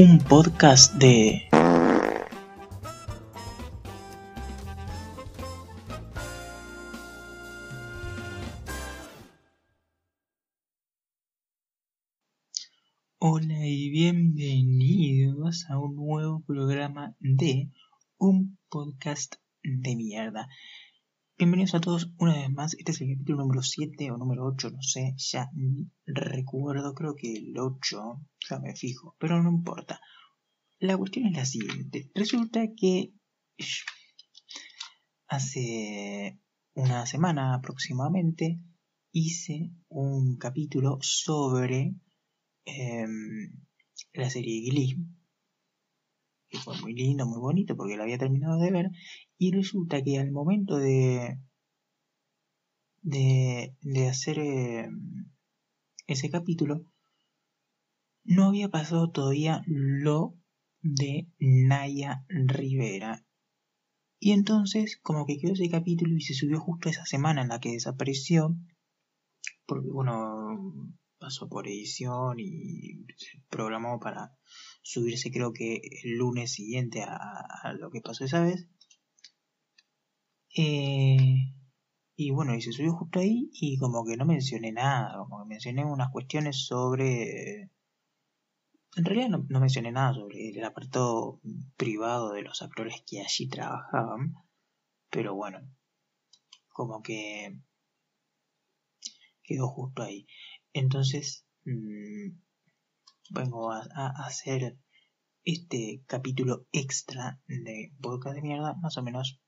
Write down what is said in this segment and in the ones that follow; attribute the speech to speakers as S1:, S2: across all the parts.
S1: un podcast de... Hola y bienvenidos a un nuevo programa de un podcast de mierda. Bienvenidos a todos una vez más. Este es el capítulo número 7 o número 8, no sé, ya recuerdo, creo que el 8, ya me fijo, pero no importa. La cuestión es la siguiente. Resulta que hace una semana aproximadamente hice un capítulo sobre em, la serie Glee que fue muy lindo, muy bonito, porque lo había terminado de ver, y resulta que al momento de, de, de hacer eh, ese capítulo, no había pasado todavía lo de Naya Rivera. Y entonces, como que quedó ese capítulo y se subió justo esa semana en la que desapareció, porque bueno, pasó por edición y se programó para subirse creo que el lunes siguiente a, lo que pasó esa vez. Eh, y bueno, y se subió justo ahí y como que no mencioné nada, como que mencioné unas cuestiones sobre... En realidad no, no mencioné nada sobre el apartado privado de los actores que allí trabajaban, pero bueno, como que quedó justo ahí. Entonces, mmm, vengo a, hacer este capítulo extra de podcast de mierda, más o menos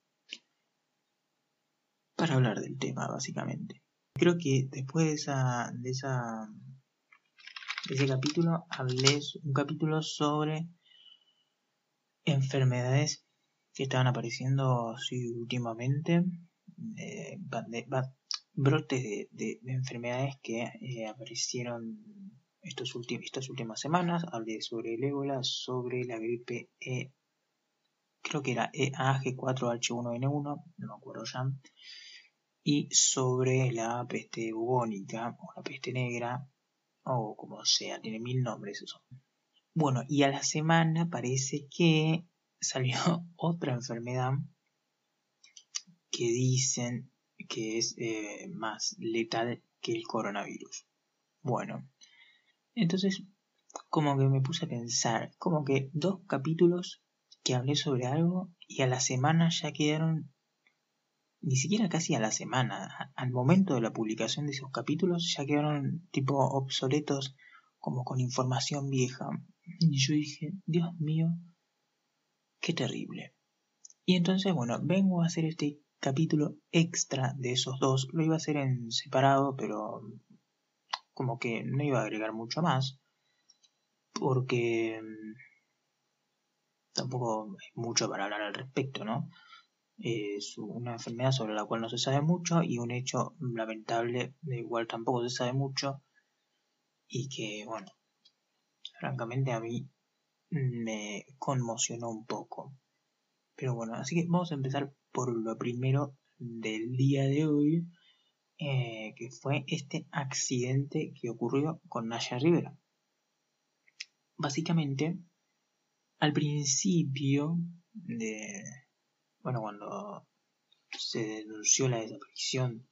S1: para hablar del tema, básicamente. Creo que después de esa, de esa, de ese capítulo, hablé un capítulo sobre enfermedades que estaban apareciendo últimamente, eh, brotes de, enfermedades que eh, aparecieron estas últimas semanas hablé sobre el ébola, sobre la gripe E, creo que era EAG4H1N1, no me acuerdo ya, y sobre la peste bubónica o la peste negra, o como sea, tiene mil nombres eso. Bueno, y a la semana parece que salió otra enfermedad que dicen que es eh, más letal que el coronavirus. Bueno, entonces, como que me puse a pensar, como que dos capítulos que hablé sobre algo y a la semana ya quedaron, ni siquiera casi a la semana, al momento de la publicación de esos capítulos ya quedaron tipo obsoletos como con información vieja. Y yo dije, Dios mío, qué terrible. Y entonces, bueno, vengo a hacer este capítulo extra de esos dos. Lo iba a hacer en separado, pero como que no iba a agregar mucho más, porque mm, tampoco hay mucho para hablar al respecto, ¿no? Es una enfermedad sobre la cual no se sabe mucho y un hecho lamentable de igual tampoco se sabe mucho y que, bueno, francamente a mí me conmocionó un poco. Pero bueno, así que vamos a empezar por lo primero del día de hoy, eh, que fue este accidente que ocurrió con Naya Rivera. Básicamente, al principio de, bueno, cuando se denunció la desaparición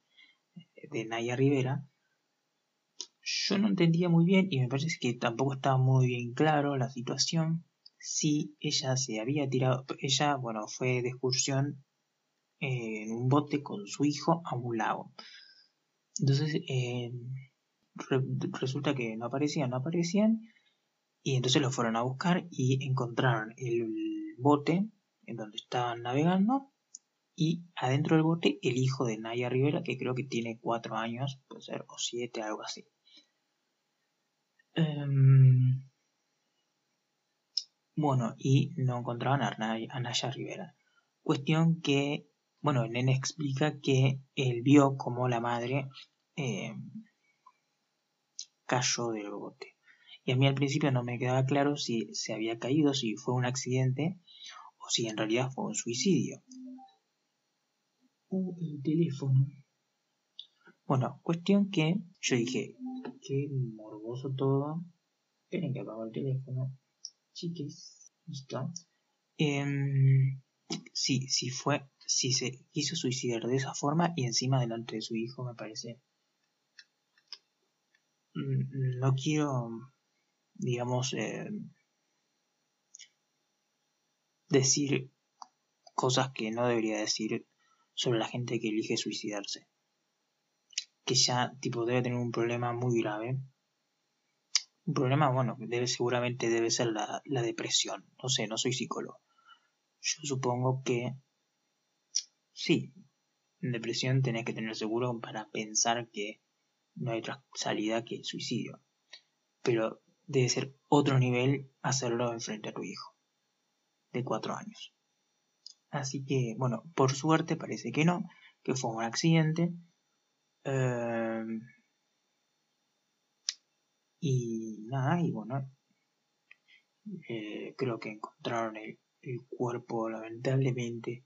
S1: de Naya Rivera, yo no entendía muy bien y me parece que tampoco estaba muy bien claro la situación si ella se había tirado, ella, bueno, fue de excursión en un bote con su hijo a un lago. Entonces, eh, resulta que no aparecían, no aparecían, y entonces lo fueron a buscar y encontraron el bote en donde estaban navegando y adentro del bote el hijo de Naya Rivera, que creo que tiene cuatro años, puede ser, o siete, algo así. Em, bueno, y no encontraban a Naya, Rivera. Cuestión que, bueno, el nene explica que él vio como la madre eh, cayó del bote. Y a mí al principio no me quedaba claro si se había caído, si fue un accidente o si en realidad fue un suicidio. Uh, el teléfono. Bueno, cuestión que yo dije, qué morboso todo. Esperen que apago el teléfono. chiques, ¿listo? Em, sí, sí fue, si se quiso suicidar de esa forma y encima delante de su hijo, me parece. Mm, no quiero, digamos, eh, decir cosas que no debería decir sobre la gente que elige suicidarse. Que ya, tipo, debe tener un problema muy grave. Un problema, bueno, debe, seguramente debe ser la, la depresión. No sé, no soy psicólogo. Yo supongo que sí, en depresión tenés que tener seguro para pensar que no hay otra salida que el suicidio. Pero debe ser otro nivel hacerlo enfrente a tu hijo de cuatro años. Así que, bueno, por suerte parece que no, que fue un accidente. Em, y nada, y bueno, eh, creo que encontraron el, el, cuerpo lamentablemente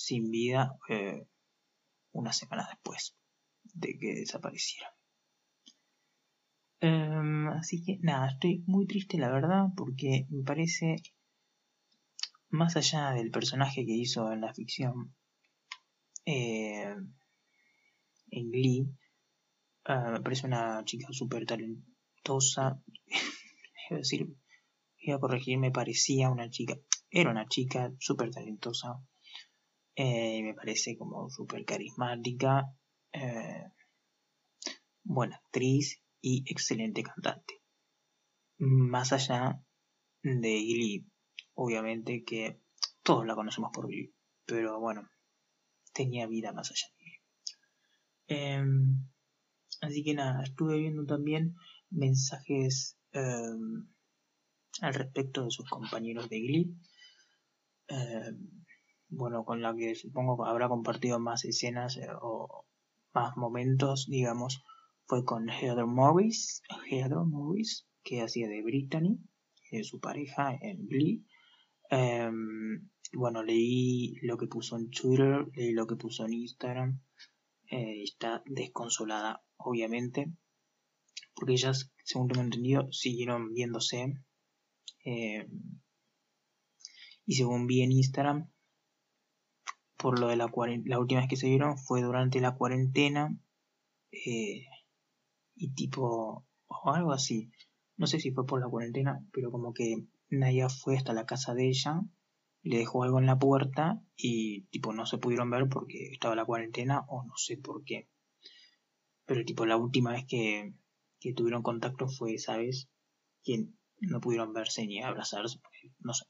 S1: sin vida eh, una semana después de que desapareciera. Em, así que nada, estoy muy triste la verdad porque me parece, más allá del personaje que hizo en la ficción, eh, en Glee, eh, me parece una chica súper talentosa. es decir, iba a corregir, me parecía una chica, era una chica súper talentosa. Eh, me parece como súper carismática, buena actriz y excelente cantante. Más allá de Glee, obviamente que todos la conocemos por Glee, pero bueno, tenía vida más allá de Glee. Em, así que nada, estuve viendo también mensajes em, al respecto de sus compañeros de Glee. Bueno, con la que supongo habrá compartido más escenas eh, o más momentos, digamos, fue con Heather Morris, Heather Morris que hacía de Brittany, de su pareja en Glee. Em, bueno, leí lo que puso en Twitter, leí lo que puso en Instagram. Eh, está desconsolada, obviamente, porque ellas, según tengo entendido, siguieron viéndose. Em, y según vi en Instagram, por lo de la, la última vez que se vieron fue durante la cuarentena. Eh, y tipo, o algo así. No sé si fue por la cuarentena, pero como que Naya fue hasta la casa de ella, le dejó algo en la puerta y tipo no se pudieron ver porque estaba la cuarentena o no sé por qué. Pero tipo la última vez que, que tuvieron contacto fue esa vez que no pudieron verse ni abrazarse, no sé.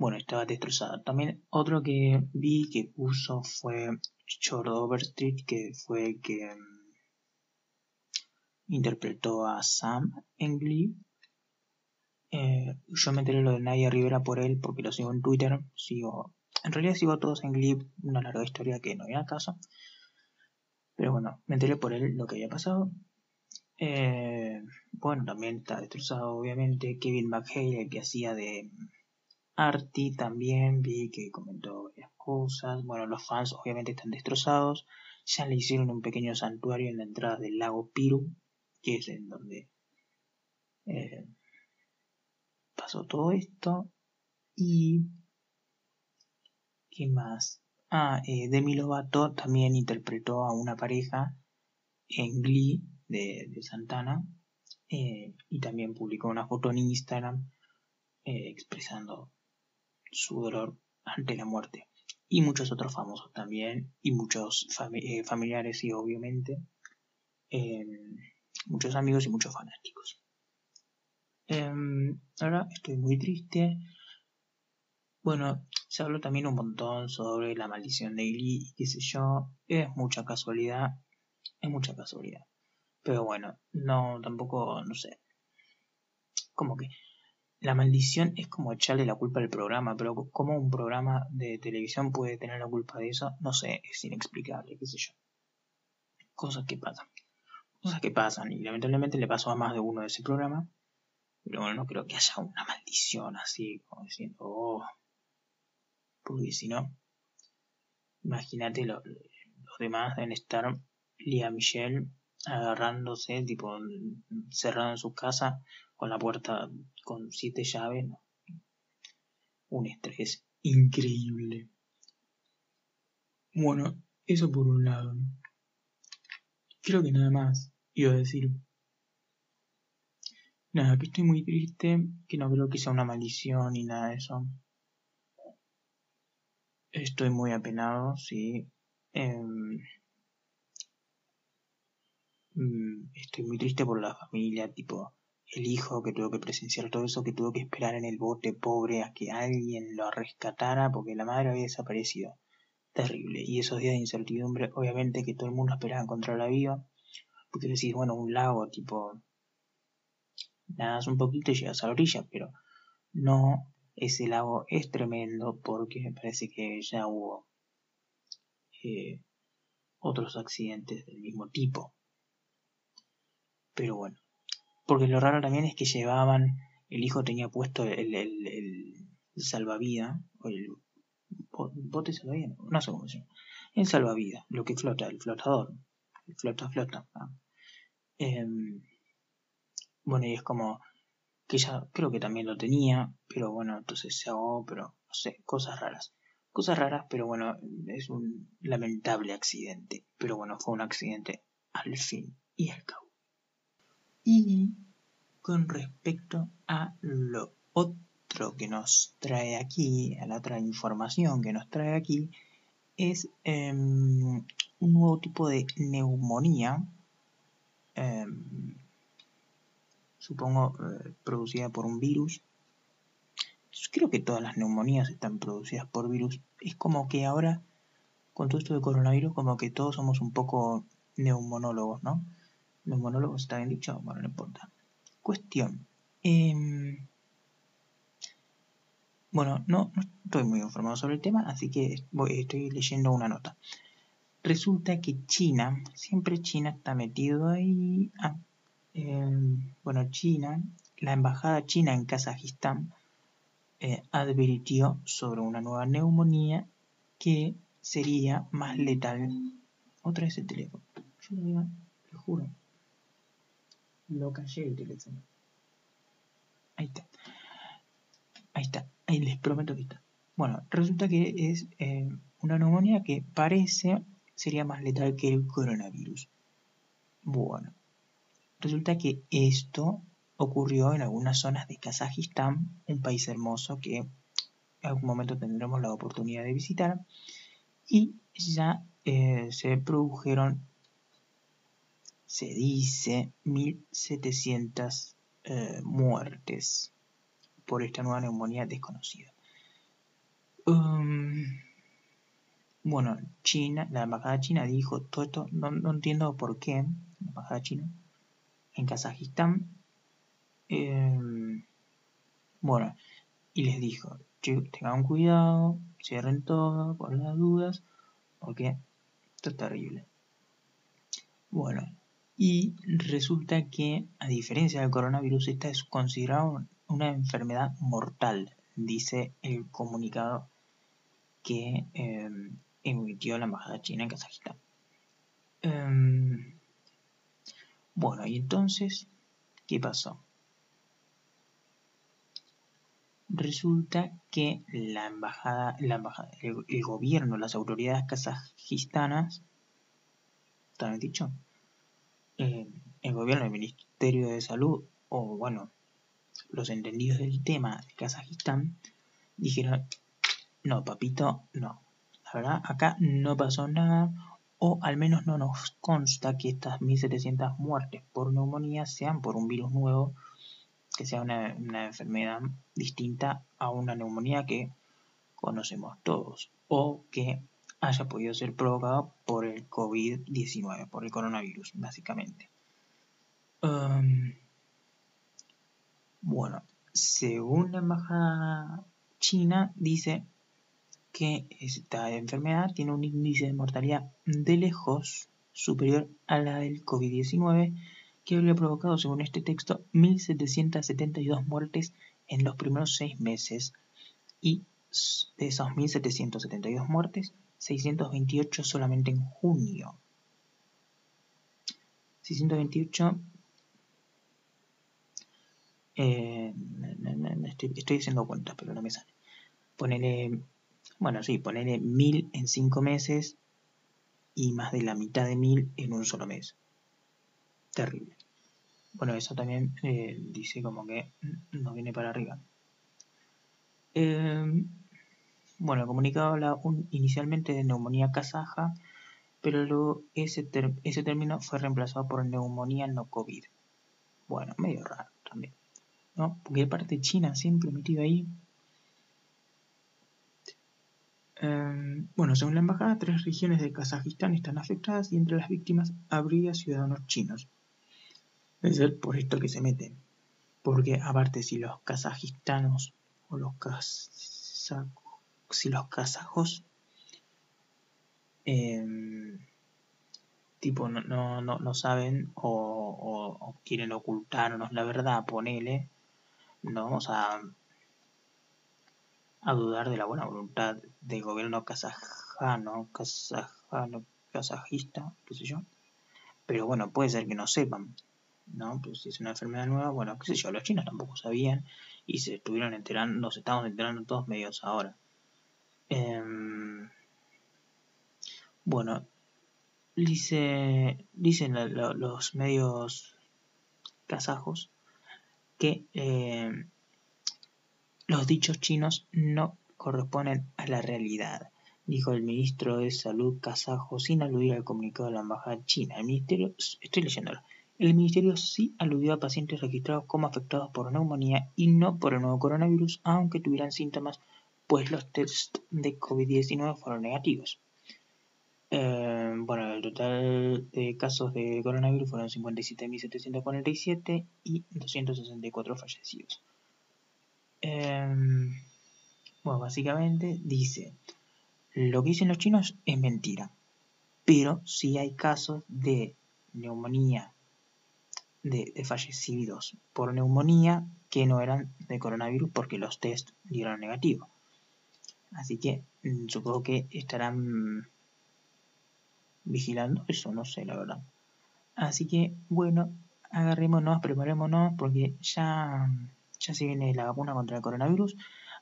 S1: Bueno, estaba destrozada. También otro que vi que puso fue Short Overstreet, que fue que interpretó a Sam en Glee. Eh, yo me enteré lo de Nadia Rivera por él porque lo sigo en Twitter. Sigo, en realidad sigo a todos en Glee, una larga historia que no viene caso. Pero bueno, me enteré por él lo que había pasado. Eh, bueno, también está destrozado, obviamente. Kevin McHale, el que hacía de Artie, también vi que comentó varias cosas. Bueno, los fans obviamente están destrozados. Ya le hicieron un pequeño santuario en la entrada del lago Piru, que es en donde eh, pasó todo esto. Y. ¿Qué más? Ah, eh, Demi Lovato también interpretó a una pareja en Glee de, Santana. Eh, y también publicó una foto en Instagram expresando su dolor ante la muerte. Y muchos otros famosos también. Y muchos familiares, y obviamente muchos amigos y muchos fanáticos. Em, ahora estoy muy triste. Bueno, se habló también un montón sobre la maldición de Glee y qué sé yo. Es mucha casualidad. Es mucha casualidad. Pero bueno, no, tampoco, no sé. Como que la maldición es como echarle la culpa al programa, pero ¿cómo un programa de televisión puede tener la culpa de eso? No sé, es inexplicable, qué sé yo. Cosas que pasan cosas que pasan y lamentablemente le pasó a más de uno de ese programa. Pero bueno, no creo que haya una maldición así, como diciendo, oh, porque si no, imagínate los demás deben estar Lía Michelle agarrándose, tipo, cerrado en su casa con la puerta con siete llaves, no, un estrés increíble. Bueno, eso por un lado. Creo que nada más iba a decir. Nada, que estoy muy triste, que no creo que sea una maldición ni nada de eso. Estoy muy apenado, sí. Em, mm, estoy muy triste por la familia, tipo, el hijo que tuvo que presenciar todo eso, que tuvo que esperar en el bote pobre a que alguien lo rescatara porque la madre había desaparecido. Terrible. Y esos días de incertidumbre, obviamente que todo el mundo esperaba encontrar la viva, porque decís, bueno, un lago, tipo, nadas un poquito y llegas a la orilla, pero no, ese lago es tremendo porque me parece que ya hubo eh, otros accidentes del mismo tipo. Pero bueno, porque lo raro también es que llevaban, el hijo tenía puesto el, el, el salvavidas, o el bote salvavidas, no sé cómo se llama, el salvavidas, lo que flota, el flotador, flota, flota. Em, bueno, y es como que ya creo que también lo tenía, pero bueno, entonces se ahogó, pero no sé, cosas raras. Cosas raras, pero bueno, es un lamentable accidente. Pero bueno, fue un accidente al fin y al cabo. Y con respecto a lo otro que nos trae aquí, a la otra información que nos trae aquí, es em, un nuevo tipo de neumonía, em, supongo eh, producida por un virus. Creo que todas las neumonías están producidas por virus. Es como que ahora, con todo esto de coronavirus, como que todos somos un poco neumonólogos, ¿no? Los monólogos está bien dicho, bueno, no importa. Cuestión. Em, bueno, no, estoy muy informado sobre el tema, así que estoy leyendo una nota. Resulta que China, siempre China está metido ahí. Ah, em, bueno, China, la embajada china en Kazajistán eh, advirtió sobre una nueva neumonía que sería más letal. Otra vez el teléfono. Yo lo digo, lo juro lo callé el. Ahí está. Ahí está. Ahí les prometo que está. Bueno, resulta que es eh, una neumonía que parece sería más letal que el coronavirus. Bueno, resulta que esto ocurrió en algunas zonas de Kazajistán, un país hermoso que en algún momento tendremos la oportunidad de visitar, y ya eh, se produjeron se dice 1.700 eh, muertes por esta nueva neumonía desconocida. Um, bueno, China, la embajada china dijo todo esto, no, entiendo por qué, la embajada china, en Kazajistán, em, bueno, y les dijo, tengan cuidado, cierren todo por las dudas, porque esto es terrible. Bueno, y resulta que, a diferencia del coronavirus, esta es considerada una enfermedad mortal, dice el comunicado que em, emitió la Embajada China en Kazajistán. Em, bueno, y entonces, ¿qué pasó? Resulta que la embajada, la embajada el, gobierno, las autoridades kazajistanas, ¿está dicho? Eh, el gobierno, el Ministerio de Salud o bueno, los entendidos del tema de Kazajistán dijeron, no, papito, no. La verdad, acá no pasó nada o al menos no nos consta que estas 1.700 muertes por neumonía sean por un virus nuevo, que sea una, una enfermedad distinta a una neumonía que conocemos todos o que haya podido ser provocado por el COVID-19, por el coronavirus, básicamente. Um, bueno, según la embajada china, dice que esta enfermedad tiene un índice de mortalidad de lejos superior a la del COVID-19, que habría provocado, según este texto, 1.772 muertes en los primeros seis meses. Y de esas 1.772 muertes, 628 solamente en junio. 628 eh, estoy, haciendo cuentas, pero no me sale. ponele, bueno, sí, ponele mil en cinco meses y más de la mitad de mil en un solo mes. Terrible. Bueno, eso también eh, dice como que no viene para arriba. Eh, bueno, el comunicado habla inicialmente de neumonía kazaja, pero luego ese, término fue reemplazado por neumonía no COVID. Bueno, medio raro también. ¿no? Porque hay parte China siempre metido ahí. Em, bueno, según la embajada, tres regiones de Kazajistán están afectadas y entre las víctimas habría ciudadanos chinos. Es ser por esto que se meten. Porque aparte si los kazajistanos o los kazakos, si los kazajos em, tipo no, no, no, saben o, quieren ocultarnos la verdad, ponele, no vamos a, a dudar de la buena voluntad del gobierno kazajano, kazajano, kazajista, qué sé yo. Pero bueno, puede ser que no sepan, ¿no? Pues si es una enfermedad nueva, bueno, qué sé yo, los chinos tampoco sabían y se estuvieron enterando, nos estamos enterando todos medios ahora. Em, bueno, dice, dicen los medios kazajos que eh, los dichos chinos no corresponden a la realidad, dijo el ministro de Salud kazajo sin aludir al comunicado de la embajada china. El ministerio, estoy leyéndolo, el ministerio sí aludió a pacientes registrados como afectados por neumonía y no por el nuevo coronavirus, aunque tuvieran síntomas, pues los tests de COVID-19 fueron negativos. Eh, bueno, el total de casos de coronavirus fueron 57.747 y 264 fallecidos. Em, bueno, básicamente dice, lo que dicen los chinos es mentira, pero sí hay casos de neumonía, de, de fallecidos por neumonía que no eran de coronavirus porque los test dieron negativo. Así que mm, supongo que estarán vigilando eso, no sé, la verdad. Así que, bueno, agarrémonos, preparémonos, porque ya, ya se viene la vacuna contra el coronavirus.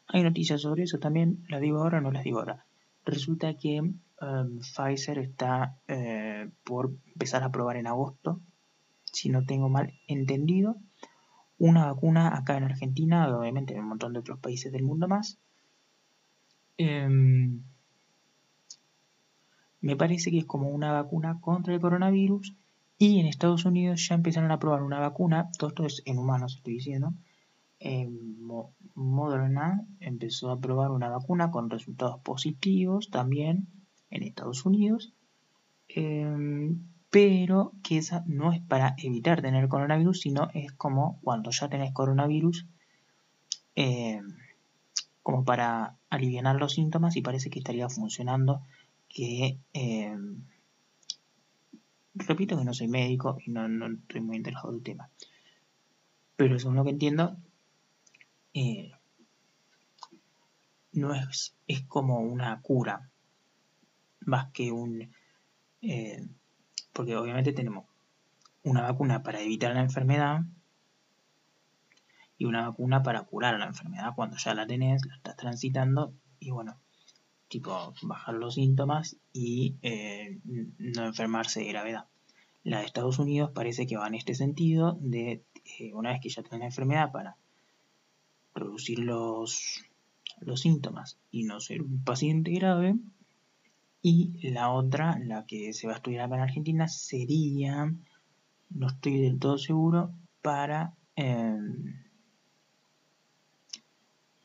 S1: Hay noticias sobre eso también, las digo ahora o no las digo ahora. Resulta que em, Pfizer está eh, por empezar a probar en agosto, si no tengo mal entendido, una vacuna acá en Argentina, obviamente en un montón de otros países del mundo más. Em, me parece que es como una vacuna contra el coronavirus y en Estados Unidos ya empezaron a probar una vacuna, todo esto es en humanos estoy diciendo, Moderna empezó a probar una vacuna con resultados positivos también en Estados Unidos, em, pero que esa no es para evitar tener coronavirus, sino es como cuando ya tenés coronavirus, como para aliviar los síntomas y parece que estaría funcionando que em, repito que no soy médico y no, estoy muy interesado del tema. Pero según lo que entiendo, eh, no es, es como una cura, más que un... Eh, porque obviamente tenemos una vacuna para evitar la enfermedad y una vacuna para curar la enfermedad cuando ya la tenés, la estás transitando y bueno, tipo bajar los síntomas y eh, no enfermarse de gravedad. La de Estados Unidos parece que va en este sentido de eh, una vez que ya tiene la enfermedad para reducir los, los síntomas y no ser un paciente grave. Y la otra, la que se va a estudiar en Argentina, sería, no estoy del todo seguro, para, em,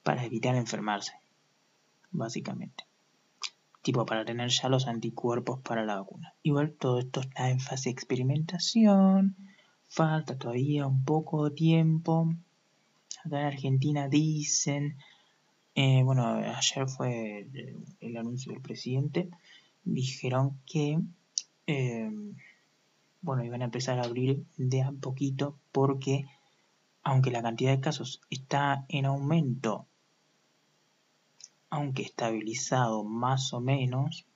S1: para evitar enfermarse, básicamente tipo para tener ya los anticuerpos para la vacuna. Igual todo esto está en fase de experimentación, falta todavía un poco de tiempo. Acá en Argentina dicen, eh, bueno, ayer fue el, anuncio del presidente, dijeron que, eh, bueno, iban a empezar a abrir de a poquito porque aunque la cantidad de casos está en aumento aunque estabilizado más o menos,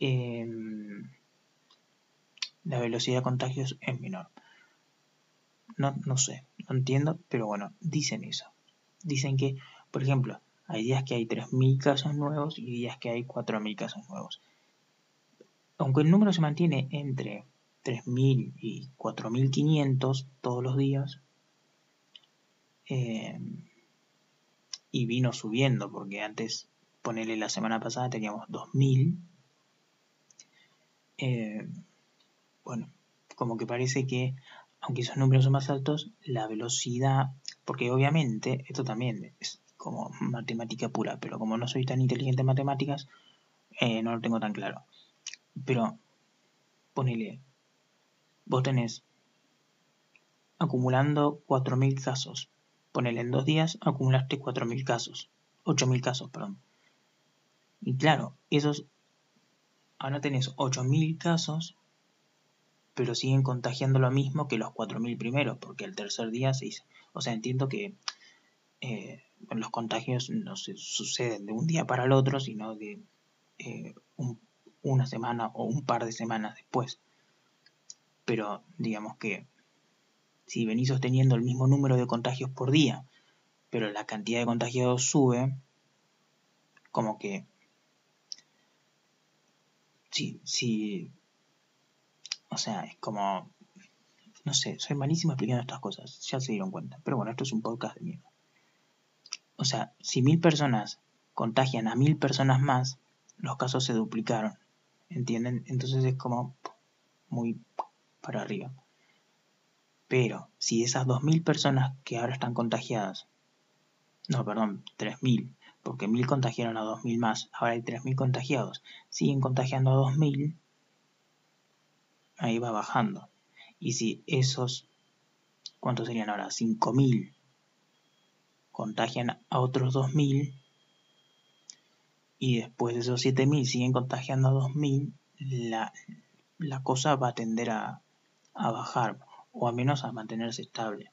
S1: em, la velocidad de contagios es menor. No, no sé, no entiendo, pero bueno, dicen eso. Dicen que, por ejemplo, Hay días que hay 3.000 casos nuevos y días que hay 4.000 casos nuevos. Aunque el número se mantiene entre 3.000 y 4.500 todos los días, eh, y vino subiendo, porque antes, ponerle la semana pasada teníamos 2.000, eh, bueno, como que parece que, aunque esos números son más altos, la velocidad, porque obviamente esto también es como matemática pura, pero como no soy tan inteligente en matemáticas, eh, no lo tengo tan claro. Pero, ponele, vos tenés acumulando 4.000 casos. Ponele, en dos días acumulaste 4.000 casos. 8.000 casos, perdón. Y claro, esos... Ahora tenés 8.000 casos, pero siguen contagiando lo mismo que los 4.000 primeros, porque el tercer día se hizo... O sea, entiendo que eh, los contagios no se suceden de un día para el otro, sino de eh, una semana o un par de semanas después. Pero digamos que si venís sosteniendo el mismo número de contagios por día, pero la cantidad de contagiados sube, como que sí, sí, o sea, es como, no sé, soy malísimo explicando estas cosas, ya se dieron cuenta, pero bueno, esto es un podcast de mierda. O sea, si mil personas contagian a mil personas más, los casos se duplicaron. ¿Entienden? Entonces es como muy para arriba. Pero si esas dos mil personas que ahora están contagiadas, no, perdón, tres mil, porque mil contagiaron a dos mil más, ahora hay tres mil contagiados, siguen contagiando a dos mil, ahí va bajando. Y si esos, ¿cuántos serían ahora? Cinco mil contagian a otros 2.000 y después de esos 7.000 siguen contagiando a 2.000, la, la cosa va a tender a, a bajar o al menos a mantenerse estable.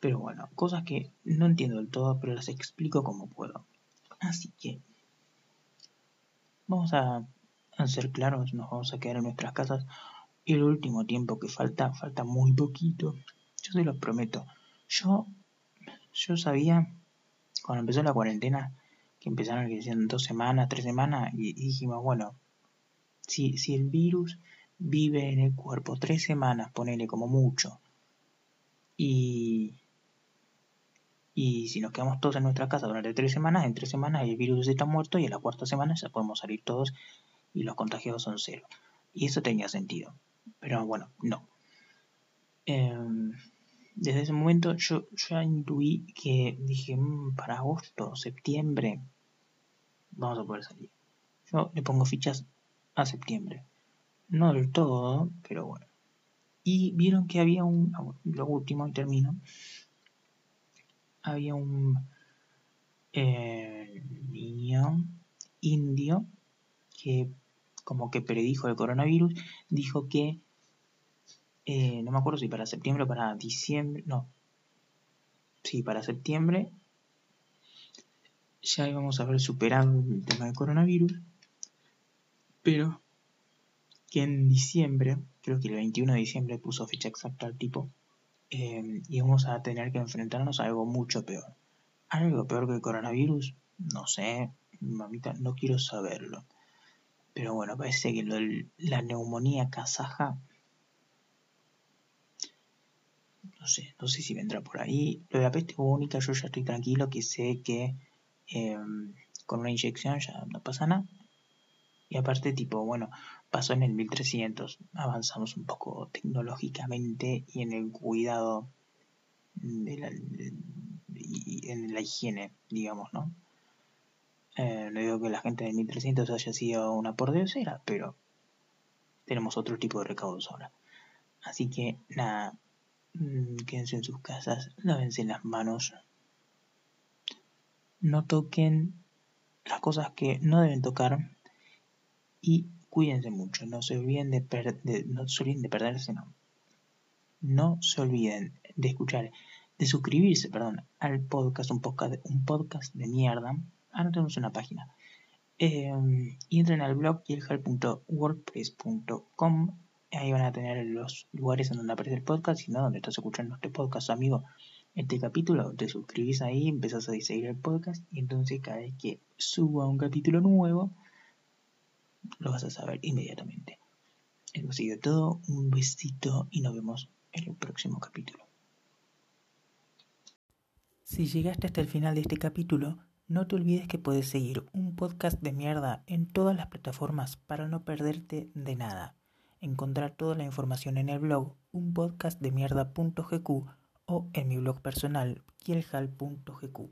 S1: Pero bueno, cosas que no entiendo del todo, pero las explico como puedo. Así que vamos a, a ser claros, nos vamos a quedar en nuestras casas. Y el último tiempo que falta, falta muy poquito. Yo se los prometo. Yo yo sabía, cuando empezó la cuarentena, que empezaron que decían dos semanas, tres semanas, y, dijimos, bueno, si, si el virus vive en el cuerpo tres semanas, ponele como mucho, y, y si nos quedamos todos en nuestra casa durante tres semanas, en tres semanas el virus está muerto y en la cuarta semana ya podemos salir todos y los contagiados son cero. Y eso tenía sentido. Pero bueno, no. Em, desde ese momento yo, ya intuí que dije, mm, para agosto, septiembre, vamos a poder salir. Yo le pongo fichas a septiembre. No del todo, pero bueno. Y vieron que había un, ah, lo último y termino, había un eh, niño indio que como que predijo el coronavirus, dijo que eh, no me acuerdo si para septiembre o para diciembre, no, sí, para septiembre ya íbamos a haber superado el tema del coronavirus, pero que en diciembre, creo que el 21 de diciembre puso fecha exacta al tipo, eh, íbamos a tener que enfrentarnos a algo mucho peor. Algo peor que el coronavirus, no sé, mamita, no quiero saberlo. Pero bueno, parece que la neumonía kazaja no sé, no sé si vendrá por ahí. Lo de la peste bubónica yo ya estoy tranquilo, que sé que em, con una inyección ya no pasa nada. Y aparte, tipo, bueno, pasó en el 1300, avanzamos un poco tecnológicamente y en el cuidado de la, y en la higiene, digamos, ¿no? Eh, no digo que la gente de 1300 haya sido una pordiosera, pero tenemos otro tipo de recaudos ahora. Así que nada, Mm, quédense en sus casas, lávense las manos, no toquen las cosas que no deben tocar y cuídense mucho, no se olviden de, no se olviden de perderse, no. No se olviden de escuchar, de suscribirse, perdón, al podcast, un podcast, un podcast de mierda. Ahora tenemos una página. Y entren al blog yelhal.wordpress.com Ahí van a tener los lugares en donde aparece el podcast, y no donde estás escuchando este podcast, amigo. este capítulo, te suscribís ahí, empezás a seguir el podcast y entonces cada vez que suba un capítulo nuevo, lo vas a saber inmediatamente. Eso ha todo, un besito y nos vemos en el próximo capítulo. Si llegaste hasta el final de este capítulo, no te olvides que puedes seguir un podcast de mierda en todas las plataformas para no perderte de nada. Encontrar toda la información en el blog unpodcastdemierda.gq o en mi blog personal kielhal.gq.